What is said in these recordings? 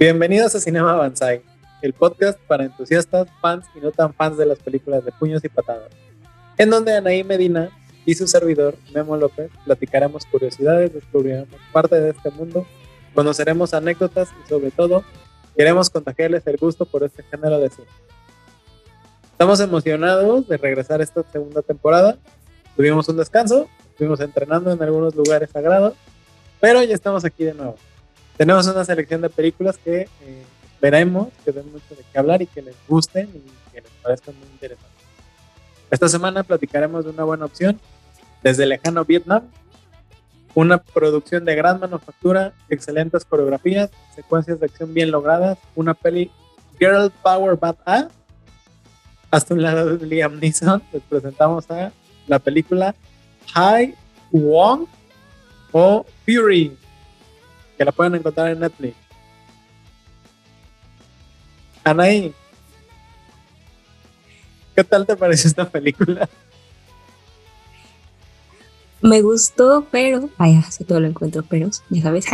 Bienvenidos a Cinema Banzai, el podcast para entusiastas, fans y no tan fans de las películas de puños y patadas, en donde Anaí Medina y su servidor, Memo López, platicaremos curiosidades, descubriremos parte de este mundo, conoceremos anécdotas y sobre todo queremos contagiarles el gusto por este género de cine. Estamos emocionados de regresar esta segunda temporada. Tuvimos un descanso, estuvimos entrenando en algunos lugares sagrados, pero ya estamos aquí de nuevo. Tenemos una selección de películas que eh, veremos, que den mucho de qué hablar y que les gusten y que les parezcan muy interesantes. Esta semana platicaremos de una buena opción desde lejano Vietnam, una producción de gran manufactura, excelentes coreografías, secuencias de acción bien logradas, una peli Girl Power Badass. Hasta un lado de Liam Neeson, les presentamos a la película High Wong o Fury, que la pueden encontrar en Netflix. Anaí, ¿Qué tal te pareció esta película? Me gustó, pero, ay, así todo lo encuentro, pero, ya sabes,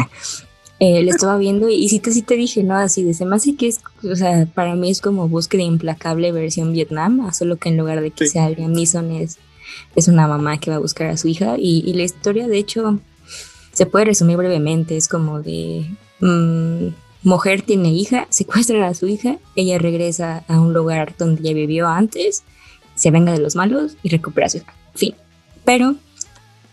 eh, lo estaba viendo y sí te, sí te dije, ¿no? Así de, se me hace que es, o sea, para mí es como búsqueda implacable versión Vietnam, solo que en lugar de que sea Liam Neeson es, es una mamá que va a buscar a su hija y, la historia, de hecho, se puede resumir brevemente, es como de... Mm, mujer tiene hija, secuestran a su hija, ella regresa a un lugar donde ya vivió antes, se venga de los malos y recupera a su hija. Fin. Pero,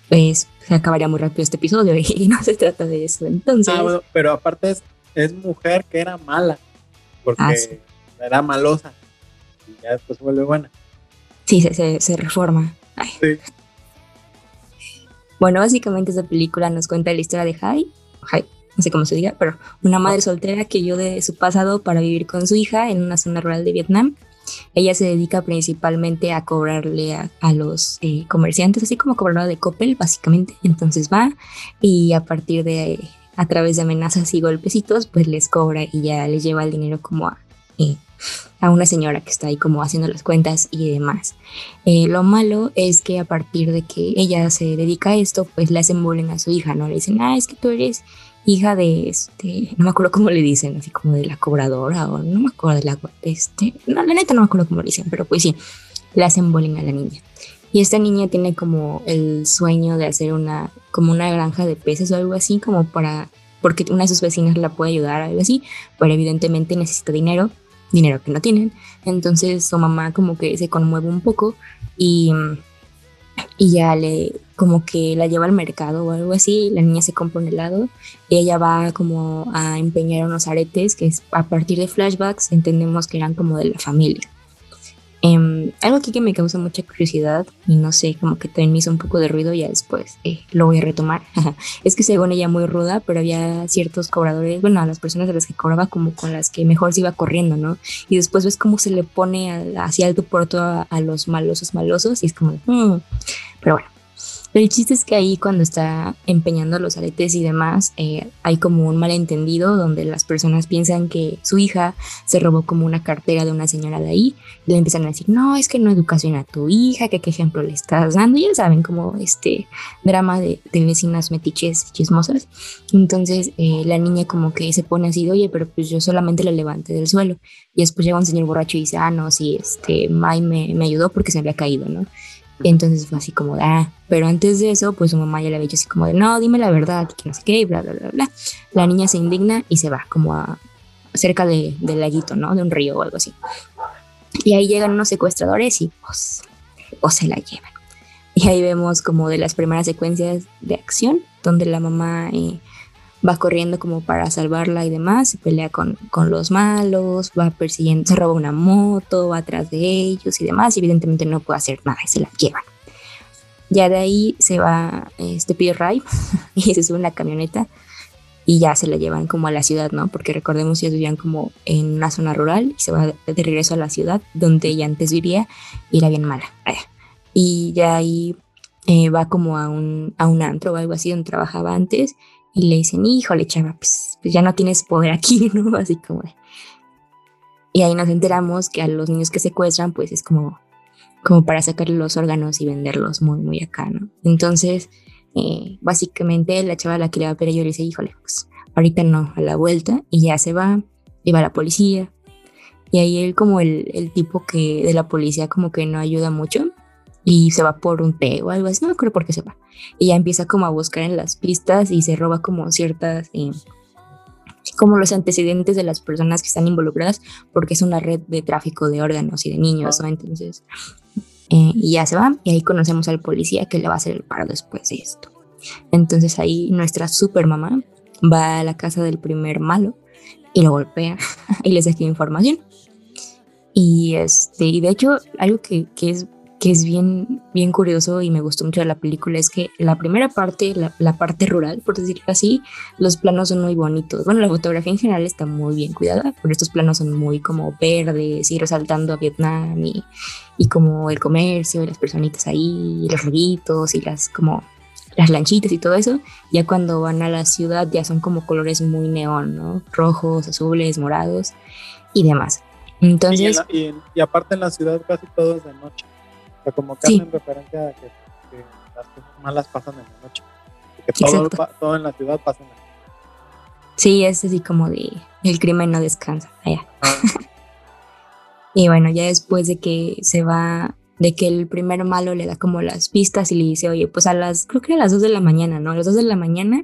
pues, se acabaría muy rápido este episodio y no se trata de eso. Entonces. Ah, bueno, pero aparte es, mujer que era mala, porque ah, era malosa y ya después vuelve buena. Sí, se, se, reforma. Sí. Bueno, básicamente esta película nos cuenta la historia de Hai, Hai no sé cómo se diga, pero una madre soltera que yo de su pasado para vivir con su hija en una zona rural de Vietnam. Ella se dedica principalmente a cobrarle a, los eh, comerciantes, así como cobradora de Coppel, básicamente. Entonces va y a partir de, a través de amenazas y golpecitos, pues les cobra y ya les lleva el dinero como a, eh, a una señora que está ahí como haciendo las cuentas y demás. Eh, lo malo es que a partir de que ella se dedica a esto, pues le hacen bullying a su hija, ¿no? Le dicen, ah, es que tú eres hija de este, no me acuerdo cómo le dicen, así como de la cobradora o no me acuerdo de la, este, no, la neta no me acuerdo cómo le dicen, pero pues sí, le hacen bullying a la niña. Y esta niña tiene como el sueño de hacer una, como una granja de peces o algo así, como para, porque una de sus vecinas la puede ayudar, algo así, pero evidentemente necesita dinero, dinero que no tienen. Entonces su mamá como que se conmueve un poco y y ya le como que la lleva al mercado o algo así, la niña se compra un helado y ella va como a empeñar unos aretes que a partir de flashbacks entendemos que eran como de la familia. Em, algo aquí que me causa mucha curiosidad y no sé, como que también me hizo un poco de ruido, ya después eh, lo voy a retomar. es que según ella muy ruda, pero había ciertos cobradores, bueno, a las personas de las que cobraba como con las que mejor se iba corriendo, ¿no? Y después ves cómo se le pone hacia alto por todo a, los malosos malosos y es como, mm". pero bueno. El chiste es que ahí cuando está empeñando los aretes y demás, eh, hay como un malentendido donde las personas piensan que su hija se robó como una cartera de una señora de ahí y le empiezan a decir, no, es que no educación a tu hija, que qué ejemplo le estás dando. Y ya saben, como este drama de, vecinas metiches chismosas. Entonces eh, la niña como que se pone así, oye, pero pues yo solamente la levanté del suelo. Y después llega un señor borracho y dice, ah, no, sí, este, Mai me, me ayudó porque se había caído, ¿no? Entonces fue así como ah, pero antes de eso, pues su mamá ya le había dicho así como de, no, dime la verdad, que no sé qué, bla, bla, bla. La niña se indigna y se va como a cerca de, del laguito, ¿no? De un río o algo así. Y ahí llegan unos secuestradores y pues, o se la llevan. Y ahí vemos como de las primeras secuencias de acción, donde la mamá eh, va corriendo como para salvarla y demás, se pelea con, con, los malos, va persiguiendo, se roba una moto, va atrás de ellos y demás, y evidentemente no puede hacer nada y se la llevan. Ya de ahí se va este Peter Ray y se sube en la camioneta y ya se la llevan como a la ciudad, ¿no? Porque recordemos que ellos vivían como en una zona rural y se va de regreso a la ciudad donde ella antes vivía y era bien mala. Y ya ahí eh, va como a un, a un antro o algo así donde trabajaba antes y le dicen, híjole, chava, pues, pues, ya no tienes poder aquí, ¿no? Así como Y ahí nos enteramos que a los niños que secuestran, pues es como, como para sacarle los órganos y venderlos muy, muy acá, ¿no? Entonces, eh, básicamente la chava la quería ver y yo le dije, híjole, pues ahorita no, a la vuelta, y ya se va, y va la policía, y ahí él como el, el tipo que de la policía como que no ayuda mucho, y se va por un té o algo así, no me acuerdo por qué se va. Y ya empieza como a buscar en las pistas y se roba como ciertas, eh, como los antecedentes de las personas que están involucradas, porque es una red de tráfico de órganos y de niños, ¿no? Entonces, eh, y ya se va y ahí conocemos al policía que le va a hacer el paro después de esto. Entonces ahí nuestra super mamá va a la casa del primer malo y lo golpea y les deja información. Y, este, y de hecho, algo que, que es que es bien, bien curioso y me gustó mucho de la película es que la primera parte, la, parte rural, por decirlo así, los planos son muy bonitos. Bueno, la fotografía en general está muy bien cuidada, pero estos planos son muy como verdes y resaltando a Vietnam y, y como el comercio y las personitas ahí, y los ruiditos y las como las lanchitas y todo eso, ya cuando van a la ciudad ya son como colores muy neón, ¿no? Rojos, azules, morados y demás. Entonces... y aparte en la ciudad casi todo es de noche sea, como que hacen referencia a que, las cosas malas pasan en la noche. que todo, todo, en la ciudad pasa en la noche. Sí, es así como de el crimen no descansa allá. Ah. y bueno, ya después de que se va, de que el primer malo le da como las pistas y le dice, oye, pues a las, creo que a las 2 de la mañana, ¿no? A las 2 de la mañana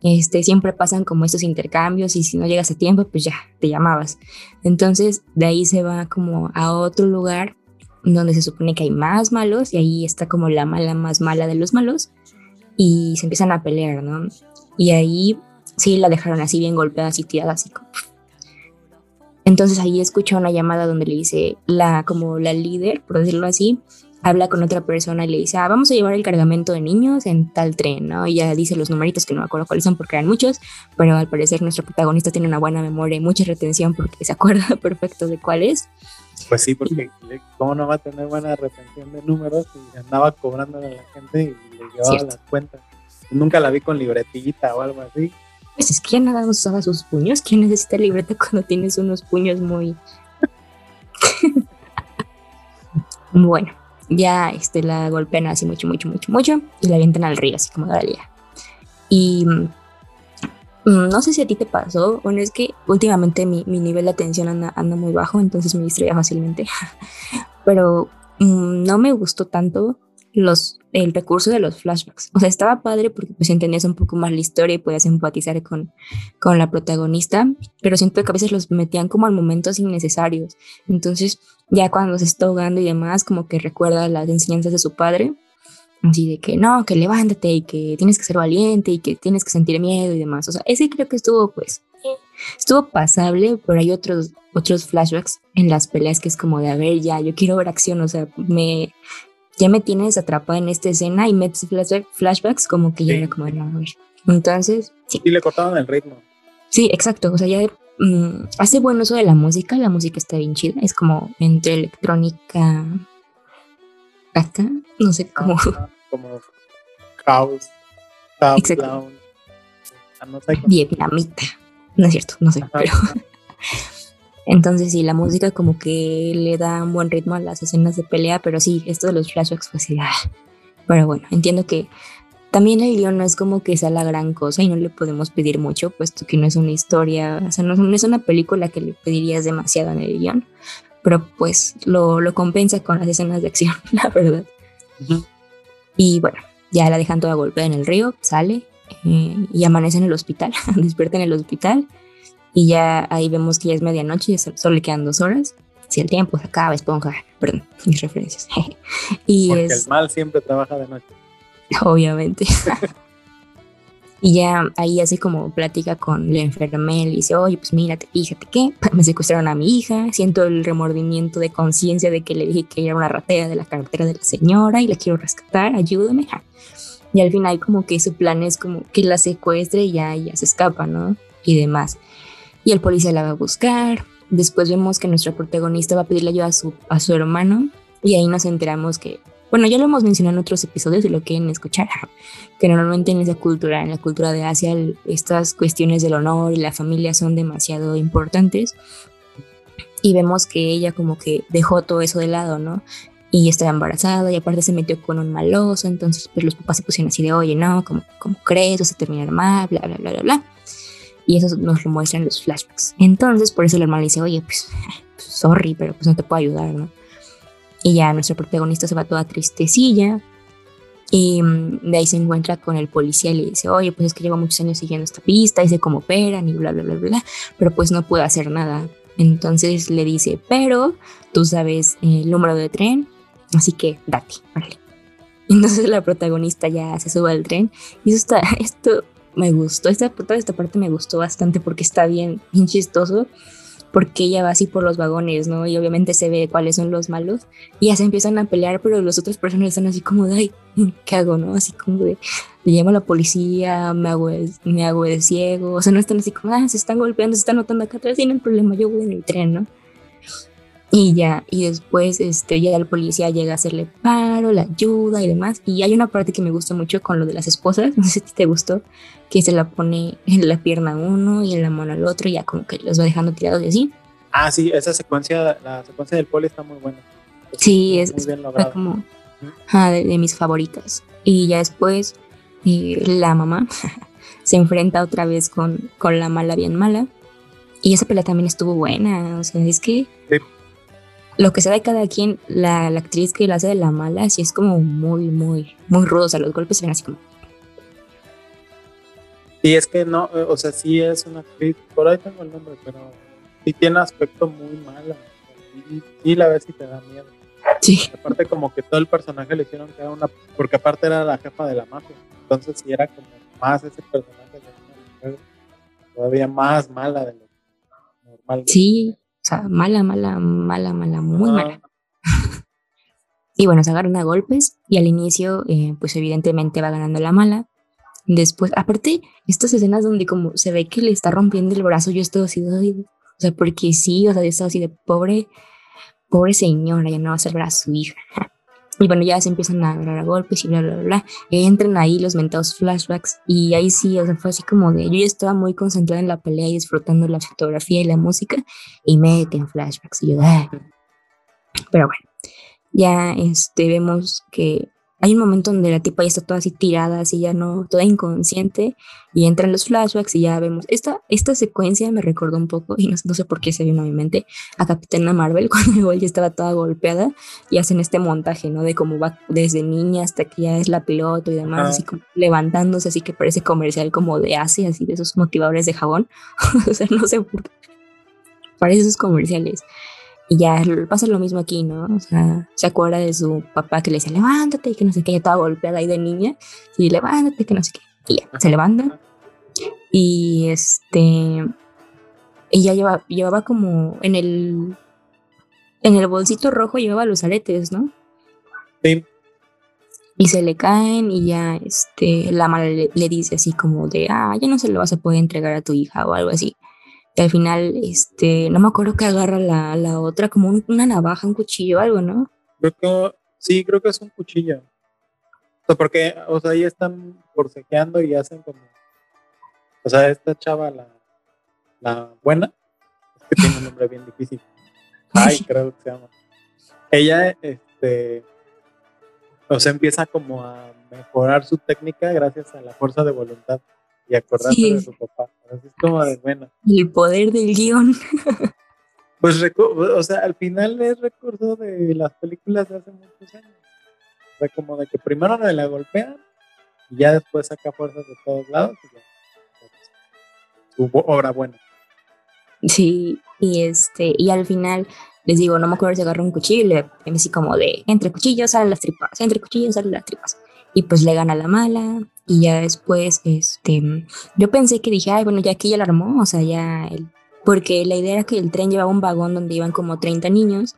este, siempre pasan como estos intercambios y si no llegas a tiempo, pues ya, te llamabas. Entonces, de ahí se va como a otro lugar donde se supone que hay más malos y ahí está como la mala más mala de los malos y se empiezan a pelear, ¿no? Y ahí sí la dejaron así bien golpeada, así tirada, así como... Entonces ahí escucha una llamada donde le dice la como la líder, por decirlo así, habla con otra persona y le dice, ah, vamos a llevar el cargamento de niños en tal tren, ¿no? Y ya dice los numeritos que no me acuerdo cuáles son porque eran muchos, pero al parecer nuestro protagonista tiene una buena memoria y mucha retención porque se acuerda perfecto de cuál es. Pues sí, porque cómo no va a tener buena retención de números y andaba cobrando a la gente y le llevaba las cuentas. Nunca la vi con libretita o algo así. Pues es que ya nada usaba sus puños. ¿Quién necesita libreta cuando tienes unos puños muy... bueno, ya este, la golpean así mucho, mucho, mucho, mucho y la avientan al río, así como Dalia. Y Mm, no sé si a ti te pasó, bueno, es que últimamente mi, nivel de atención anda, muy bajo, entonces me distraía fácilmente, pero mm, no me gustó tanto los, el recurso de los flashbacks. O sea, estaba padre porque pues entendías un poco más la historia y podías empatizar con, con la protagonista, pero siento que a veces los metían como en momentos innecesarios. Entonces, ya cuando se está ahogando y demás, como que recuerda las enseñanzas de su padre Así de que no, que levántate y que tienes que ser valiente y que tienes que sentir miedo y demás. O sea, ese creo que estuvo, pues, estuvo pasable, pero hay otros, otros flashbacks en las peleas que es como de, a ver, ya, yo quiero ver acción, o sea, me, ya me tienes atrapada en esta escena y metes flashbacks como que ya era como, no, a ver. Entonces, sí. Y le cortaban el ritmo. Sí, exacto, o sea, ya mm, hace buen uso de la música, la música está bien chida, es como entre electrónica acá, no sé cómo. Como house, no Vietnamita. No es cierto, no sé, pero. Entonces sí, la música como que le da un buen ritmo a las escenas de pelea, pero sí, esto de los flashbacks pues sí, ah. Pero bueno, entiendo que también el guion no es como que sea la gran cosa y no le podemos pedir mucho, puesto que no es una historia, o sea, no, es una película que le pedirías demasiado en el guion, pero pues lo, lo compensa con las escenas de acción, la verdad. Y bueno, ya la dejan toda golpeada en el río, sale eh, y amanece en el hospital, despierta en el hospital y ya ahí vemos que ya es medianoche y solo le quedan dos horas. Si el tiempo se acaba, esponja, perdón, mis referencias. y Porque el mal siempre trabaja de noche. Obviamente. Y ya ahí así como plática con la enfermera y dice, oye, pues mírate, fíjate que me secuestraron a mi hija, siento el remordimiento de conciencia de que le dije que era una ratera de la carretera de la señora y la quiero rescatar, ayúdame. Y al final como que su plan es como que la secuestre y ya, ya se escapa, ¿no? Y demás. Y el policía la va a buscar. Después vemos que nuestro protagonista va a pedirle ayuda a su, a su hermano y ahí nos enteramos que bueno, ya lo hemos mencionado en otros episodios y lo quieren escuchar, que normalmente en esa cultura, en la cultura de Asia, estas cuestiones del honor y la familia son demasiado importantes. Y vemos que ella como que dejó todo eso de lado, ¿no? Y estaba embarazada y aparte se metió con un maloso, entonces pues los papás se pusieron así de, oye, no, ¿cómo, cómo crees? Vas a terminar mal, bla, bla, bla, bla, bla. y eso nos lo muestran los flashbacks. Entonces, por eso el hermano le dice, oye, pues, sorry, pero pues no te puedo ayudar, ¿no? Y ya nuestro protagonista se va toda tristecilla y mm, de ahí se encuentra con el policía y le dice, oye, pues es que llevo muchos años siguiendo esta pista y sé cómo operan y bla, bla, bla, bla, pero pues no puedo hacer nada. Entonces le dice, pero tú sabes el número de tren, así que date, vale. Entonces la protagonista ya se sube al tren y eso está, esto me gustó, esta, toda esta parte me gustó bastante porque está bien, bien chistoso porque ella va así por los vagones, ¿no? Y obviamente se ve cuáles son los malos y ya se empiezan a pelear, pero las otras personas están así como ay, ¿qué hago, no? Así como de, le llamo a la policía, me hago, me hago de ciego, o sea, no están así como, ah, se están golpeando, se están notando acá atrás, tienen problema, yo voy en el tren, ¿no? Y ya, y después este, ya el policía llega a hacerle paro, la ayuda y demás. Y hay una parte que me gusta mucho con lo de las esposas, no sé si te gustó, que se la pone en la pierna a uno y en la mano al otro, y ya como que los va dejando tirados y así. Ah, sí, esa secuencia, la secuencia del poli está muy buena. sí, es, como de, mis favoritas. Y ya después eh, la mamá se enfrenta otra vez con, con la mala bien mala. Y esa pelea también estuvo buena, o sea, es que lo que sea de cada quien, la, actriz que la hace de la mala, sí es como muy, muy, muy rudo. O sea, los golpes se ven así como. Y es que no, o sea, sí es una actriz, por ahí tengo el nombre, pero sí tiene aspecto muy malo. Y, la ves y te da miedo. Sí. Aparte, como que todo el personaje le hicieron que era una. Porque aparte era la jefa de la mafia. Entonces, sí era como más ese personaje de una mujer todavía más mala de lo normal. Sí sea, mala, mala, mala, mala, muy mala. y bueno, se agarran a golpes y al inicio, eh, pues evidentemente va ganando la mala. Después, aparte, estas escenas donde como se ve que le está rompiendo el brazo, yo estoy así, o sea, porque sí, o sea, yo estoy así de pobre, pobre señora, ya no va a salvar a su hija. Y bueno, ya se empiezan a agarrar a golpes y bla, bla, bla. entran ahí los mentados flashbacks. Y ahí sí, o sea, fue así como de. Yo ya estaba muy concentrada en la pelea y disfrutando la fotografía y la música. Y meten flashbacks. Y yo, ah". Pero bueno, ya este, vemos que hay un momento donde la tipa ya está toda así tirada, así ya no, toda inconsciente, y entran los flashbacks y ya vemos. Esta, esta secuencia me recordó un poco, y no, sé por qué se vino a mi mente, a Capitana Marvel, cuando igual ya estaba toda golpeada, y hacen este montaje, ¿no? De cómo va desde niña hasta que ya es la piloto y demás, así como levantándose, así que parece comercial como de Asia, así de esos motivadores de jabón. o sea, no sé por qué. Parece esos comerciales. Y ya pasa lo mismo aquí, ¿no? O sea, se acuerda de su papá que le decía, levántate, y que no sé qué, ella estaba golpeada ahí de niña, y levántate, que no sé qué. Y ya, se levanta. Y este, ella lleva, llevaba como en el, en el bolsito rojo llevaba los aretes, ¿no? Sí. Y se le caen y ya, este, la madre le dice así como de, ah, ya no se lo vas a poder entregar a tu hija o algo así al final, este, no me acuerdo que agarra la, la otra como una navaja, un cuchillo, algo, ¿no? Creo que, sí, creo que es un cuchillo. O sea, porque, o sea, ahí están forcejeando y hacen como, o sea, esta chava, la, la buena, es que tiene un nombre bien difícil. Ay, creo que se llama. Ella, este, o sea, empieza como a mejorar su técnica gracias a la fuerza de voluntad y acordarse de su papá. Así es como de bueno. El poder del guion. Pues, o sea, al final es recuerdo de las películas de hace muchos años. O sea, como de que primero le la golpean y ya después saca fuerzas de todos lados y ya. Su obra buena. Sí, y este, y al final les digo, no me acuerdo si agarró un cuchillo y le así como de entre cuchillos salen las tripas, entre cuchillos salen las tripas. Y pues le gana la mala, y ya después, este, yo pensé que dije, ay, bueno, ya aquí ya la armó, o sea, ya, porque la idea era que el tren llevaba un vagón donde iban como 30 niños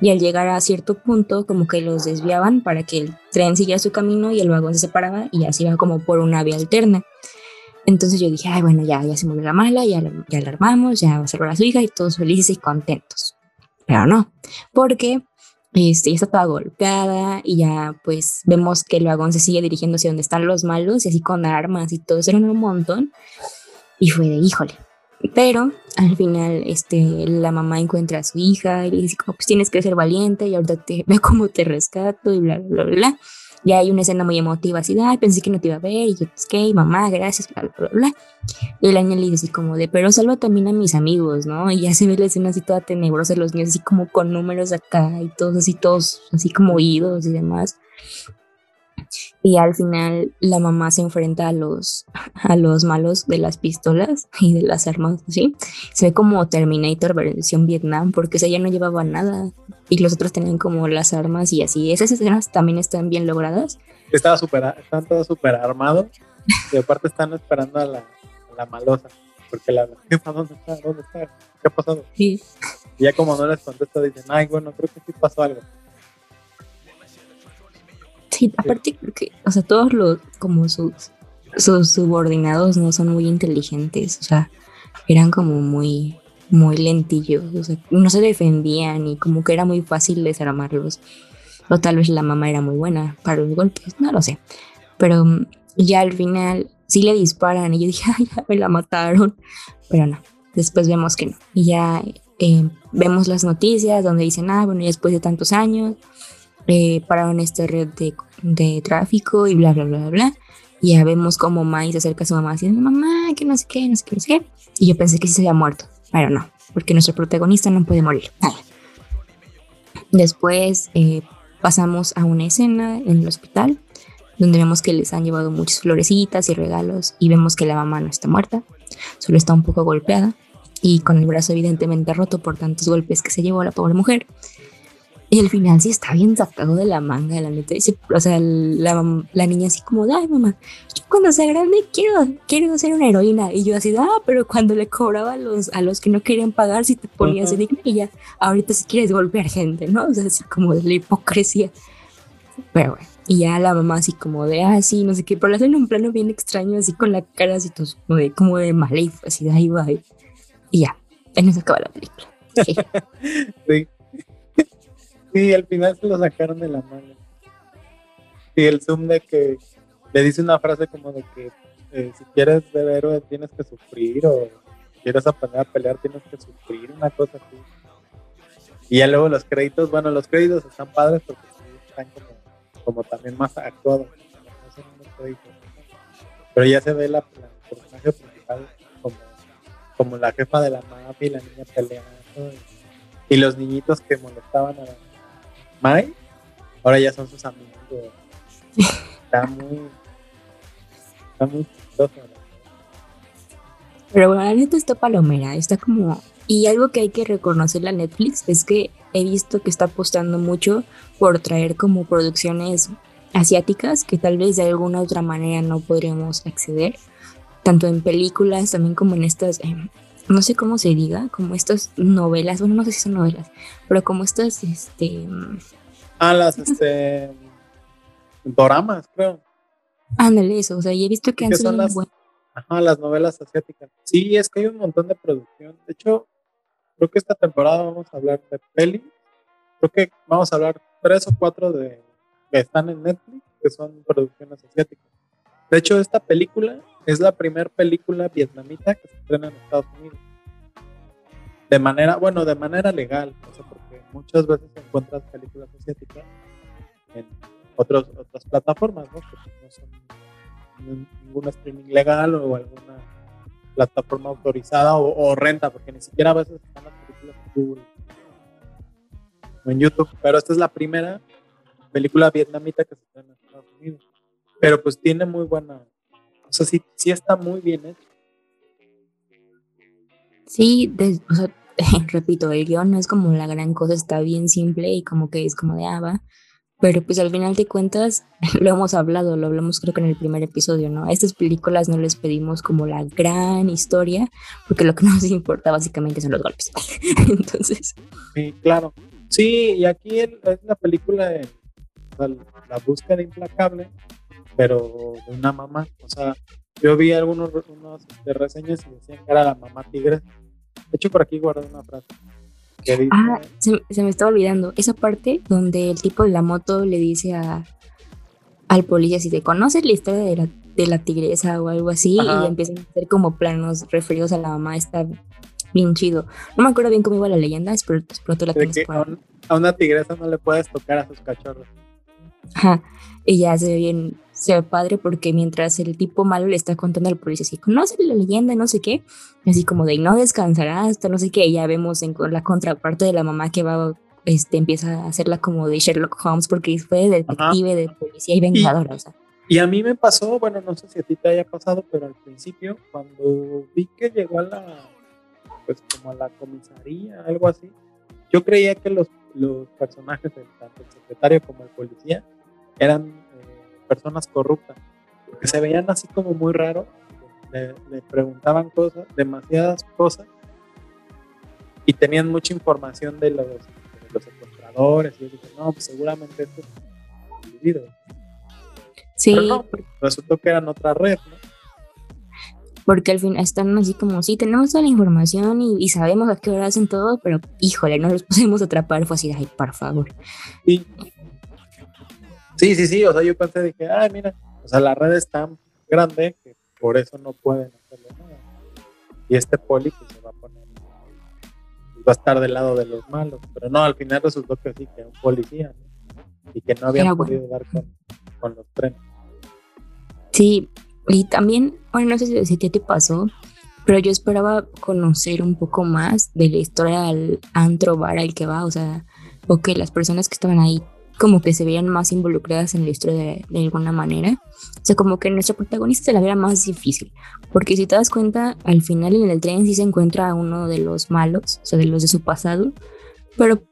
y al llegar a cierto punto como que los desviaban para que el tren siguiera su camino y el vagón se separaba y así iba como por una vía alterna. Entonces yo dije, ay, bueno, ya, ya se murió la mala, ya, ya la armamos, ya va a salvar a su hija y todos felices y contentos. Pero no, porque este, ya está toda golpeada y ya pues vemos que el vagón se sigue dirigiendo hacia donde están los malos y así con armas y todo, eso era un montón. Y fue de híjole. Pero al final este, la mamá encuentra a su hija y le dice como pues tienes que ser valiente y ahorita te veo como te rescato y bla, bla, bla, bla. Y hay una escena muy emotiva, así de, ay, pensé que no te iba a ver, y yo, pues, ¿qué? Mamá, gracias, bla, bla, bla, Y la niña le dice así como de, pero salva también a mis amigos, ¿no? Y ya se ve la escena así toda tenebrosa, los niños así como con números acá y todos así, todos así como oídos y demás. Y al final la mamá se enfrenta a los, a los malos de las pistolas y de las armas, ¿sí? Se ve como Terminator versión Vietnam, porque ella no llevaba nada y los otros tenían como las armas y así. Esas escenas también están bien logradas. Estaba super, están todos súper armados y aparte están esperando a la, la malosa, porque la ¿dónde está? ¿Dónde está? ¿Qué ha pasado? Sí. Y ya como no les contesta, dicen, ay, bueno, creo que sí pasó algo. Sí, aparte porque, o sea, todos los, como sus, sus subordinados no son muy inteligentes, o sea, eran como muy, muy lentillos, o sea, no se defendían y como que era muy fácil desarmarlos. O tal vez la mamá era muy buena para los golpes, no lo sé. Pero mm, ya al final sí le disparan y yo dije, ay, ya me la mataron. Pero no, después vemos que no. Y ya eh, vemos las noticias donde dicen, ah, bueno, después de tantos años, eh, pararon esta red de de tráfico y bla, bla, bla, bla. Y ya vemos como Mai se acerca a su mamá diciendo, mamá, que no sé qué, no sé qué, no sé qué. Y yo pensé que sí se había muerto, pero no, porque nuestro protagonista no puede morir. Después eh, pasamos a una escena en el hospital donde vemos que les han llevado muchas florecitas y regalos y vemos que la mamá no está muerta, solo está un poco golpeada y con el brazo evidentemente roto por tantos golpes que se llevó la pobre mujer. Y al final sí está bien sacado de la manga, la neta. O sea, la, la, niña así como, ay mamá, yo cuando sea grande quiero, quiero ser una heroína. Y yo así, ah, pero cuando le cobraba a los, a los que no querían pagar, si te ponías uh y ya, ahorita si quieres golpear gente, ¿no? O sea, así como de la hipocresía. Pero bueno, y ya la mamá así como de, ah, sí, no sé qué, pero la hacen en un plano bien extraño, así con la cara así como de, como de así de ahí va. Y ya, ahí nos acaba la película. sí. Sí, al final se lo sacaron de la mano. Y el zoom de que le dice una frase como de que eh, si quieres ser héroe tienes que sufrir o quieres aprender a pelear tienes que sufrir, una cosa así. Y ya luego los créditos, bueno, los créditos están padres porque están como, también más actuados. Pero ya se ve la, personaje principal como, como la jefa de la mafia y la niña peleando. Y los niñitos que molestaban a la Mai, ahora ya son sus amigos. Está muy. Está muy chistoso. Pero bueno, la neta está palomera, está como. Y algo que hay que reconocerle a Netflix es que he visto que está apostando mucho por traer como producciones asiáticas que tal vez de alguna otra manera no podríamos acceder, tanto en películas también como en estas, em, no sé cómo se diga, como estas novelas, bueno, no sé si son novelas, pero como estas, este... Ah, las, este... Doramas, creo. Ándale, eso, o sea, y he visto que han sido las, Ajá, las novelas asiáticas. Sí, es que hay un montón de producción. De hecho, creo que esta temporada vamos a hablar de peli. Creo que vamos a hablar tres o cuatro de que están en Netflix, que son producciones asiáticas. De hecho, esta película es la primera película vietnamita que se estrena en Estados Unidos. De manera, bueno, de manera legal, no sé, porque muchas veces encuentras películas asiáticas en otros, otras plataformas, ¿no? Porque no son ningún streaming legal o alguna plataforma autorizada o, renta, porque ni siquiera a veces están las películas en Google o en YouTube. Pero esta es la primera película vietnamita que se estrena en Estados Unidos. Pero pues tiene muy buena, o sea, sí, sí está muy bien hecho. Sí, o sea, repito, el guion no es como la gran cosa, está bien simple y como que es como de ah, pero pues al final de cuentas lo hemos hablado, lo hablamos creo que en el primer episodio, ¿no? A estas películas no les pedimos como la gran historia, porque lo que nos importa básicamente son los golpes. Entonces. Sí, claro. Sí, y aquí es la película de la búsqueda implacable pero de una mamá. O sea, yo vi algunos unos de reseñas y decían que era la mamá tigre. De hecho, por aquí guardé una frase. ah, se, me estaba olvidando. Esa parte donde el tipo de la moto le dice a, al policía si te conoces la historia de la, de la tigresa o algo así y empiezan a hacer como planos referidos a la mamá. Está bien chido. No me acuerdo bien cómo iba la leyenda, pero, tú la a, a una tigresa no le puedes tocar a sus cachorros. Ajá. Y ya se ve bien, se ve padre porque mientras el tipo malo le está contando al policía así, conoce la leyenda, no sé qué, así como de no descansará hasta no sé qué, y ya vemos en la contraparte de la mamá que va, este, empieza a hacerla como de Sherlock Holmes porque fue detective, de policía y vengadora, y, o sea. Y a mí me pasó, bueno, no sé si a ti te haya pasado, pero al principio, cuando vi que llegó a la, pues como a la comisaría, algo así, yo creía que los, los personajes, tanto el secretario como el policía, eran eh, personas corruptas, porque se veían así como muy raros, le, le, preguntaban cosas, demasiadas cosas, y tenían mucha información de los, de los secuestradores, y yo dije, no, pues seguramente esto es individuo. Sí. Pero no, resultó que eran otra red, ¿no? Porque al fin están así como, sí, tenemos toda la información y, y, sabemos a qué hora hacen todo, pero híjole, no los podemos atrapar. Fue así, ay, por favor. Sí. Sí, sí, sí. O sea, yo pensé, dije, ay, mira, o sea, la red es tan grande que por eso no pueden hacerle nada. Y este poli pues, se va a poner, va a estar del lado de los malos. Pero no, al final resultó que sí, que era un policía, ¿no? Y que no habían podido bueno. dar con, con los trenes. Sí, y también, bueno, no sé si, si a ti te pasó, pero yo esperaba conocer un poco más de la historia al antro bar al que va, o sea, o que las personas que estaban ahí como que se veían más involucradas en la historia de, de alguna manera. O sea, como que nuestra protagonista se la viera más difícil, porque si te das cuenta, al final en el tren sí se encuentra a uno de los malos, o sea, de los de su pasado, pero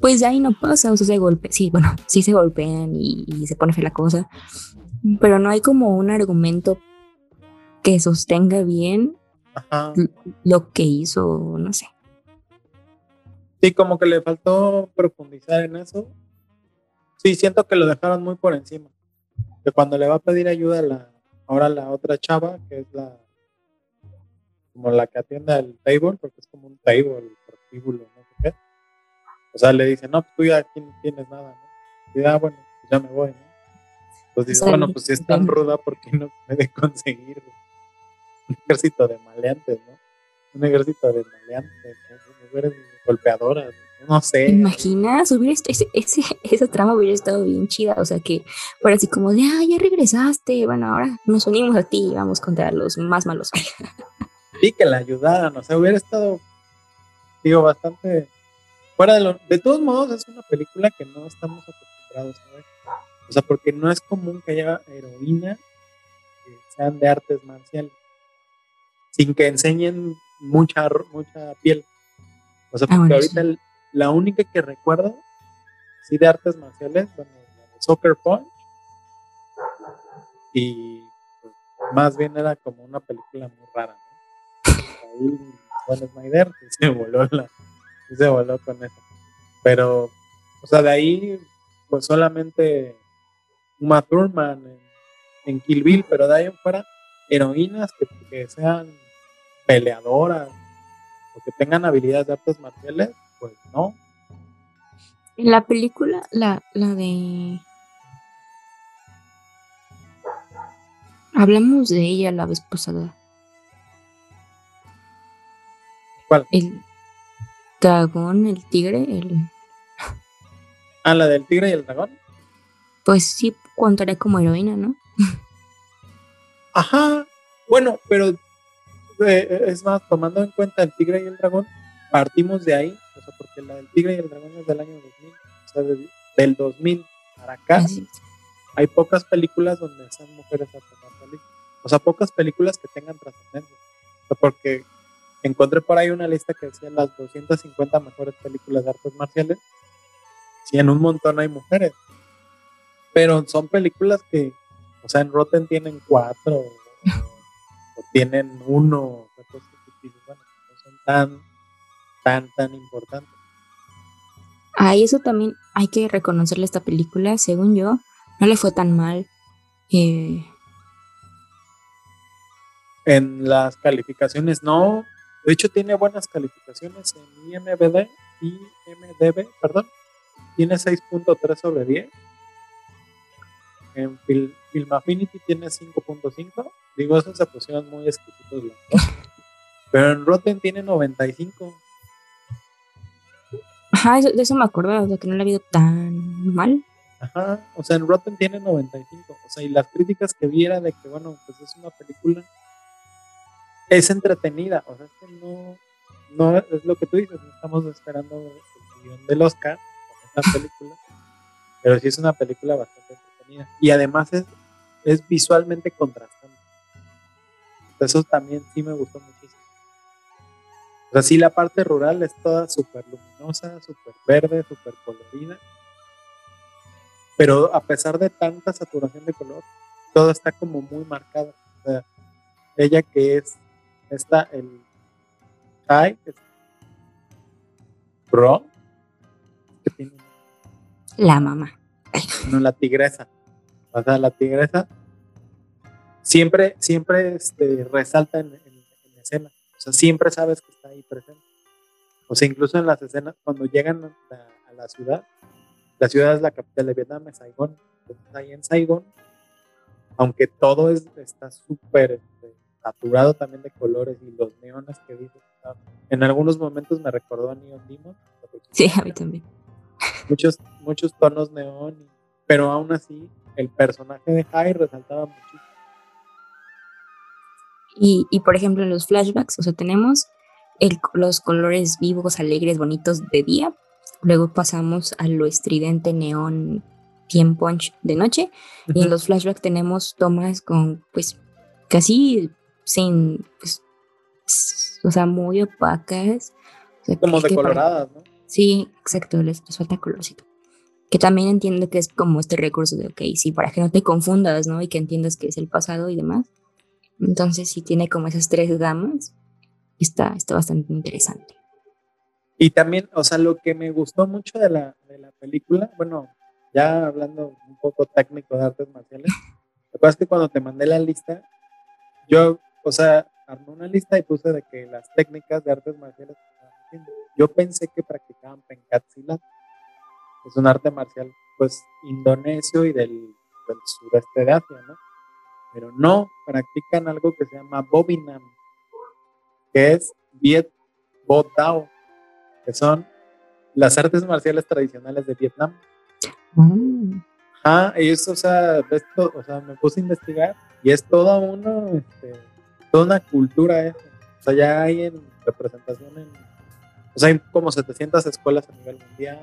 pues de ahí no pasa, o sea, se golpea, sí, bueno, sí se golpean y, y se pone fea la cosa, pero no hay como un argumento que sostenga bien Ajá. lo que hizo, no sé. Sí, como que le faltó profundizar en eso. Sí, siento que lo dejaron muy por encima. Que cuando le va a pedir ayuda a la, ahora la otra chava, que es la, como la que atiende al table, porque es como un table, prostíbulo, no sé qué. O sea, le dice, no, pues tú ya aquí no tienes nada, ¿no? Y ah, bueno, pues ya me voy, ¿no? Pues dice, bueno, pues si es tan ruda, ¿por qué no puede conseguir un ejército de maleantes, ¿no? Un ejército de maleantes, ¿no? Mujeres golpeadoras, no sé. ¿Te imaginas? Hubiera ese, ese- esa trama hubiera estado bien chida, o sea que fuera así como de, ah, ya regresaste, bueno, ahora nos unimos a ti y vamos contra los más malos. Sí, que la ayudaran, o sea, hubiera estado, digo, bastante fuera de lo... De todos modos, es una película que no estamos acostumbrados a ver. O sea, porque no es común que haya heroínas que sean de artes marciales, sin que enseñen mucha, mucha piel. O sea, Ah, porque bueno, ahorita sí. el- la única que recuerdo, sí, de artes marciales, bueno, la de Soccer Punch, y pues, más bien era como una película muy rara, ¿no? Ahí, Juan Snyder se voló la, se voló con eso. Pero, o sea, de ahí, pues solamente Uma Thurman en, en Kill Bill, pero de ahí en fuera, heroínas que, que sean peleadoras o que tengan habilidades de artes marciales, pues no. En la película, la, la de... Hablamos de ella la vez pasada. ¿Cuál? El dragón, el tigre, el... Ah, la del tigre y el dragón. Pues sí, contaría como heroína, ¿no? Ajá, bueno, pero eh, es más, tomando en cuenta el tigre y el dragón, partimos de ahí, o sea, porque la del tigre y el dragón es del año 2000, o sea, de- del 2000 para acá, Así- hay pocas películas donde sean mujeres marcialistas, o sea, pocas películas que tengan trascendencia, o sea, porque encontré por ahí una lista que decía las 250 mejores películas de artes marciales, sí, en un montón hay mujeres, pero son películas que, o sea, en Rotten tienen cuatro tienen uno, bueno, no son tan, tan, tan importantes. Ah, y eso también hay que reconocerle esta película, según yo, no le fue tan mal. Eh, En las calificaciones no, de hecho tiene buenas calificaciones en IMDb, IMDb, perdón, tiene 6.3 sobre 10. En Fil- Film Affinity tiene 5.5. Digo, esos se pusieron muy exquisitos los dos. Pero en Rotten tiene 95. ajá, eso- de eso me acordaba, sea, que no le ha ido tan mal. Ajá, o sea, en Rotten tiene 95. O sea, y las críticas que viera de que, bueno, pues es una película, es entretenida. O sea, es que no, no es lo que tú dices, no estamos esperando el guion del Oscar con esta película, pero sí es una película bastante entretenida. Y además es, es visualmente contrastante. Eso también sí me gustó muchísimo. O sea, sí, la parte rural es toda súper luminosa, súper verde, súper colorida. Pero a pesar de tanta saturación de color, todo está como muy marcado. O sea, ella que es esta, el High, Bro, que tiene La mamá. no, la tigresa. O sea, la tigresa siempre, siempre este, resalta en, en, en escena. O sea, siempre sabes que está ahí presente. O sea, incluso en las escenas, cuando llegan a, a la ciudad, la ciudad es la capital de Vietnam, es Saigón. Entonces, ahí en Saigón, aunque todo es, está súper este, saturado también de colores y los neones que dices, en algunos momentos me recordó a Neon Demon. Sí, a mí también. Muchos, muchos tonos neón, pero aún así el personaje de High resaltaba muchísimo. Y, y, por ejemplo, en los flashbacks, o sea, tenemos el, los colores vivos, alegres, bonitos de día. Luego pasamos a lo estridente neón, bien punch de noche. Uh -huh. Y en los flashbacks tenemos tomas con, pues, casi sin, pues, o sea, muy opacas. O sea, como decoloradas, ¿no? Sí, exacto, les, les falta colorcito. Que también entiendo que es como este recurso de, ok, sí, para que no te confundas, ¿no? Y que entiendas que es el pasado y demás. Entonces sí tiene como esas tres gamas. Está, está bastante interesante. Y también, o sea, lo que me gustó mucho de la, de la película, bueno, ya hablando un poco técnico de artes marciales, lo que es que cuando te mandé la lista, yo, o sea, armé una lista y puse de que las técnicas de artes marciales yo pensé que practicaban pencatsilat, es un arte marcial pues indonesio y del, del sureste de Asia, ¿no? pero no, practican algo que se llama Bobinam, que es Viet Bo Dao, que son las artes marciales tradicionales de Vietnam. Mm. Ah, y eso, o sea, esto, o sea, me puse a investigar y es todo uno, este, toda una cultura eso. O sea, ya hay en representación en, o sea, hay como 700 escuelas a nivel mundial.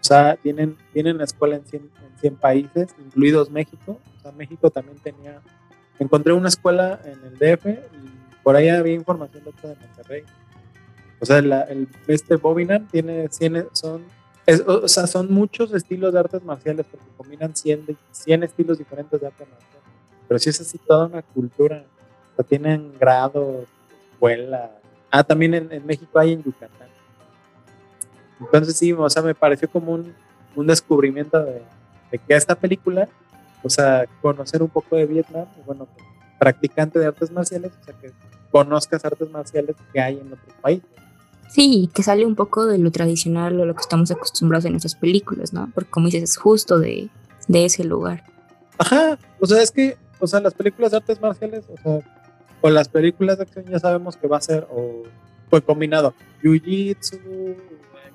O sea, tienen, tienen escuela en 100, en 100 países, incluidos México. O sea, México también tenía. Encontré una escuela en el DF y por ahí había información de otra de Monterrey. O sea, la, el, este Bobinan tiene 100, son, es, o sea, son muchos estilos de artes marciales porque combinan 100, 100 estilos diferentes de arte marcial. Pero sí es así toda una cultura. O sea, tienen grados, escuela. Ah, también en, en México hay en Yucatán. Entonces sí, o sea, me pareció como un, un descubrimiento de, de, que esta película, o sea, conocer un poco de Vietnam, bueno, practicante de artes marciales, o sea, que conozcas artes marciales que hay en otros países. Sí, que sale un poco de lo tradicional o lo que estamos acostumbrados en nuestras películas, ¿no? Porque como dices, es justo de, de ese lugar. Ajá, o sea, es que, o sea, las películas de artes marciales, o sea, o las películas de acción ya sabemos que va a ser, o pues combinado, Jiu-Jitsu,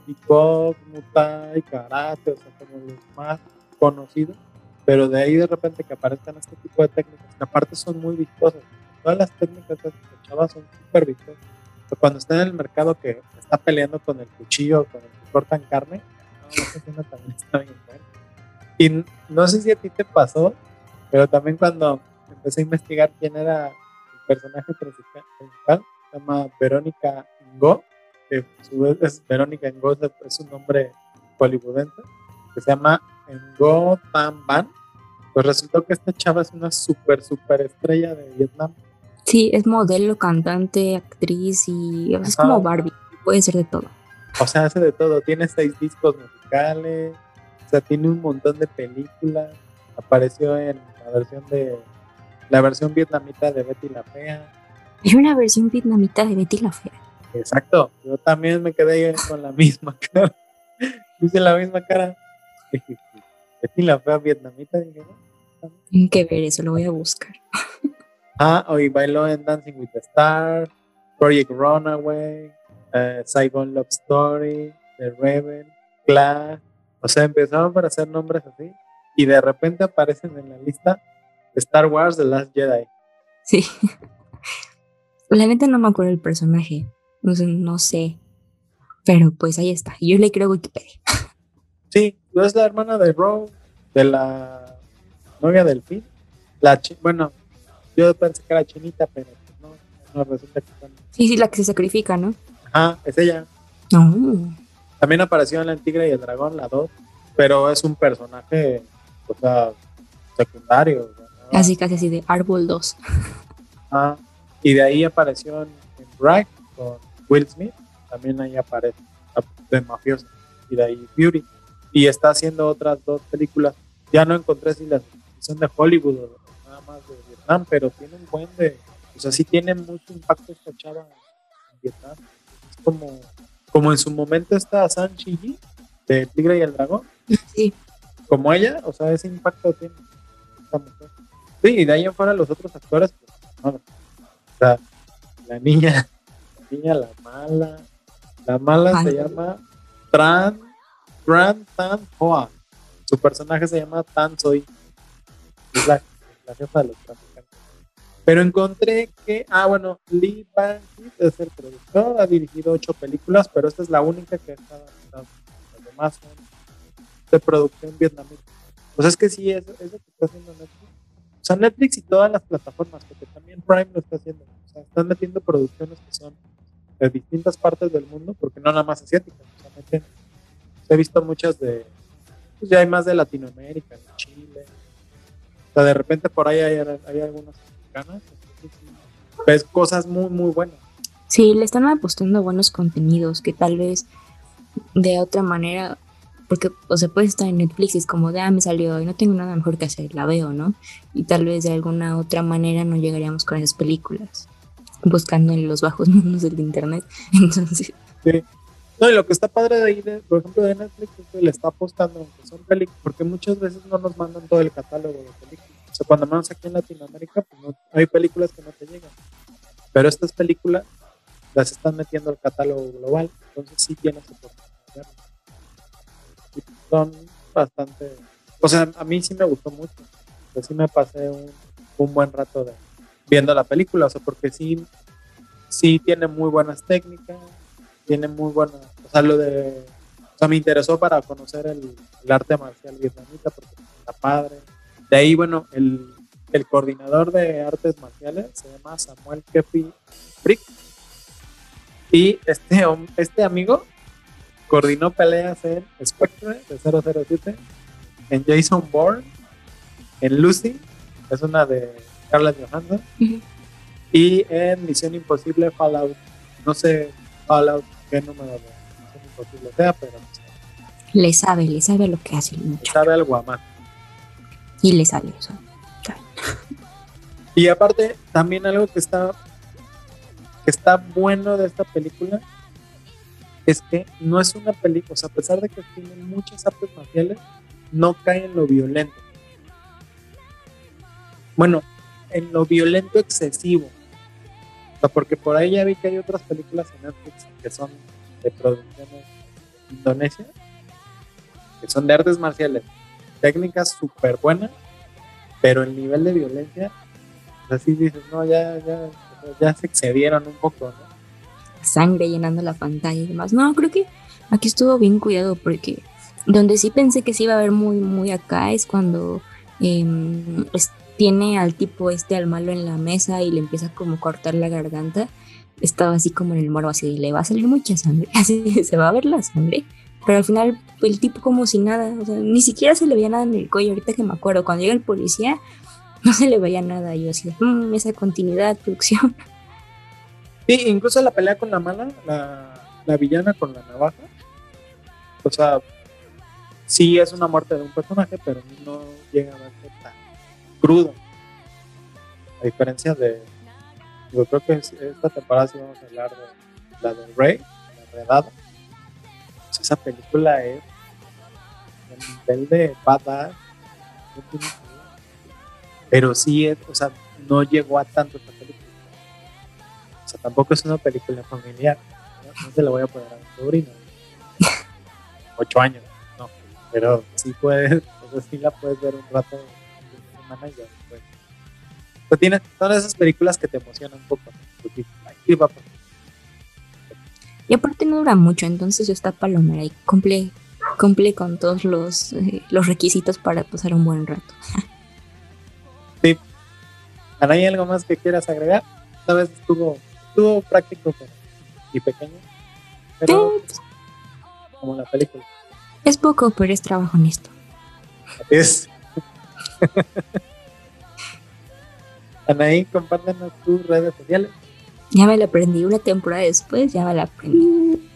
kickbox, muay, karate, o sea, como los más conocidos, pero de ahí de repente que aparezcan este tipo de técnicas, que aparte son muy vistosas. Todas las técnicas de chavas son súper vistosas. Pero cuando está en el mercado que está peleando con el cuchillo, con el que cortan carne, no, también está bien. Y no sé si a ti te pasó, pero también cuando empecé a investigar quién era el personaje principal, se llama Verónica Ngo, que a su vez es Verónica Ngo, es un nombre hollywoodense, que se llama Ngo Tam Ban, pues resultó que esta chava es una súper, súper estrella de Vietnam. Sí, es modelo, cantante, actriz y es como Barbie, puede ser de todo. O sea, hace de todo, tiene seis discos musicales, o sea, tiene un montón de películas, apareció en la versión de, la versión vietnamita de Betty la Fea. Hay una versión vietnamita de Betty la Fea. Exacto, yo también me quedé con la misma cara, hice la misma cara. Betty la Fea vietnamita. Tienen que ver eso, lo voy a buscar. Ah, hoy bailó en Dancing with the Stars, Project Runaway, uh, Saigon Love Story, The Raven, Clash, O sea, empezaron a aparecer nombres así y de repente aparecen en la lista Star Wars The Last Jedi. Sí. La neta no me acuerdo el personaje. No sé, no sé. Pero pues ahí está. Yo le creo Wikipedia. Sí, es la hermana de Roe, de la novia del fin. La bueno, yo pensé que era chinita, pero no, no resulta que Sí, sí, la que se sacrifica, ¿no? Ajá, es ella. No. También apareció en La Tigre y el Dragón, la 2, pero es un personaje, o sea, secundario. Así casi así de Árbol 2. Ah, y de ahí apareció en, en con Will Smith, también ahí aparece, de mafioso, y de ahí Fury. Y está haciendo otras dos películas. Ya no encontré si las son de Hollywood o nada más de Vietnam, pero tiene un buen de, o sea, sí tiene mucho impacto esta chava en Vietnam. Es como, como en su momento está San Chi de Tigre y el Dragón. Sí. Como ella, o sea, ese impacto tiene esta mujer. Sí, y de ahí en fuera los otros actores, pues, no, o sea, la niña, niña, la mala, la mala se llama Tran, Tran Tan Hoa. Su personaje se llama Tan Soy. Es la, jefa de los traficantes. Pero encontré que, ah, bueno, Lee Ban es el productor, ha dirigido ocho películas, pero esta es la única que está, demás son de producción vietnamita. Pues es que sí, es, es lo que está haciendo Netflix o sea, Netflix y todas las plataformas, porque también Prime lo está haciendo. O sea, están metiendo producciones que son de distintas partes del mundo, porque no nada más asiáticas. Meten, he visto muchas de, pues ya hay más de Latinoamérica, de Chile. O sea, de repente por ahí hay, hay algunas mexicanas. ves cosas muy, muy buenas. Sí, le están apostando buenos contenidos que tal vez de otra manera porque, o sea, puedes estar en Netflix es como de, ah, me salió y no tengo nada mejor que hacer, la veo, ¿no? Y tal vez de alguna otra manera no llegaríamos con esas películas, buscando en los bajos mundos del internet. Entonces. Sí. No, y lo que está padre de ahí, por ejemplo, de Netflix, es que le está apostando, que son películas, porque muchas veces no nos mandan todo el catálogo de películas. O sea, cuando menos aquí en Latinoamérica, pues no, hay películas que no te llegan. Pero estas películas las están metiendo al catálogo global, entonces sí tienes oportunidad de verlas son bastante, o sea, a mí sí me gustó mucho, o sí me pasé un, un buen rato de, viendo la película, o sea, porque sí, sí tiene muy buenas técnicas, tiene muy buenas, o sea, lo de, o sea, me interesó para conocer el, arte marcial vietnamita, porque está padre. De ahí, bueno, el, el coordinador de artes marciales se llama Samuel Kepi Frick. Y este, este amigo coordinó peleas en Spectre de 007, en Jason Bourne, en Lucy, es una de Carla Johansson, y en Misión Imposible Fallout. No sé Fallout qué número de Misión Imposible sea, pero Le sabe, le sabe lo que hace. Le sabe al guamán. Y le sale eso. Y aparte, también algo que está que está bueno de esta película es que no es una película, o sea, a pesar de que tiene muchas artes marciales, no cae en lo violento. Bueno, en lo violento excesivo. O sea, porque por ahí ya vi que hay otras películas en Netflix que son de producciones Indonesia, que son de artes marciales, técnicas súper buenas, pero el nivel de violencia, así dices, no, ya, ya, ya se excedieron un poco, ¿no? sangre llenando la pantalla y demás. No, creo que aquí estuvo bien cuidado porque donde sí pensé que sí iba a ver muy, muy acá es cuando em, tiene al tipo este, al malo en la mesa y le empieza como a cortar la garganta. Estaba así como en el morbo, así le va a salir mucha sangre, así se va a ver la sangre. Pero al final el tipo como si nada, ni siquiera se le veía nada en el cuello, ahorita que me acuerdo, cuando llega el policía no se le veía nada, yo así, mmm, esa continuidad, producción. Sí, incluso la pelea con la mala, la, villana con la navaja. O sea, sí es una muerte de un personaje, pero no llega a crudo. A diferencia de. Yo creo que esta temporada sí vamos a hablar de la de Rey, la redada. Pues esa película es el nivel de badass. Pero sí, es, o sea, no llegó a tanto esta película tampoco es una película familiar. No, se la voy a poner a mi sobrino. Ocho años, no. Pero sí puedes, o sea, sí la puedes ver un rato semana y ya después. Pero tiene, son esas películas que te emocionan un poco. ¿no? Sí, sí, va. Y aparte no dura mucho, entonces está palomera y cumple, cumple con todos los, eh, los requisitos para pasar un buen rato. ¿Ana, ¿Hay algo más que quieras agregar? Esta vez estuvo, estuvo práctico pero- y pequeño. Pero Eh, como la película. Es poco, pero es trabajo honesto. Es. Anaí, compártenos tus redes sociales. Ya me la aprendí una temporada después, ya me la aprendí.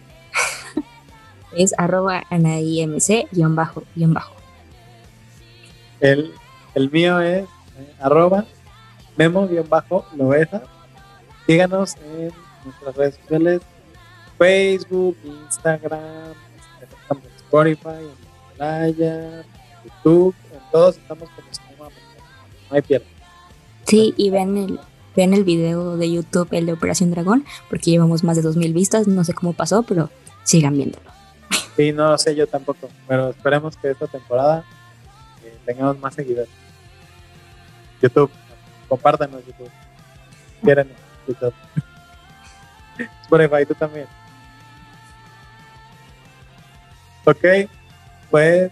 es arroba anaimc guion bajo, guion bajo. El, el mío es eh, arroba memo-loesa. Síganos en nuestras redes sociales, Facebook, Instagram, Spotify, en Himalaya, YouTube, en todos estamos como Cinema. No hay pierde. Sí, y vean el, vean el video de YouTube, el de Operación Dragón, porque llevamos más de 2000 vistas, no sé cómo pasó, pero sigan viéndolo. Sí, no lo sé yo tampoco, pero esperemos que esta temporada eh, tengamos más seguidores. YouTube, compártanos YouTube. Quieren YouTube. Spotify, tú también. Ok, pues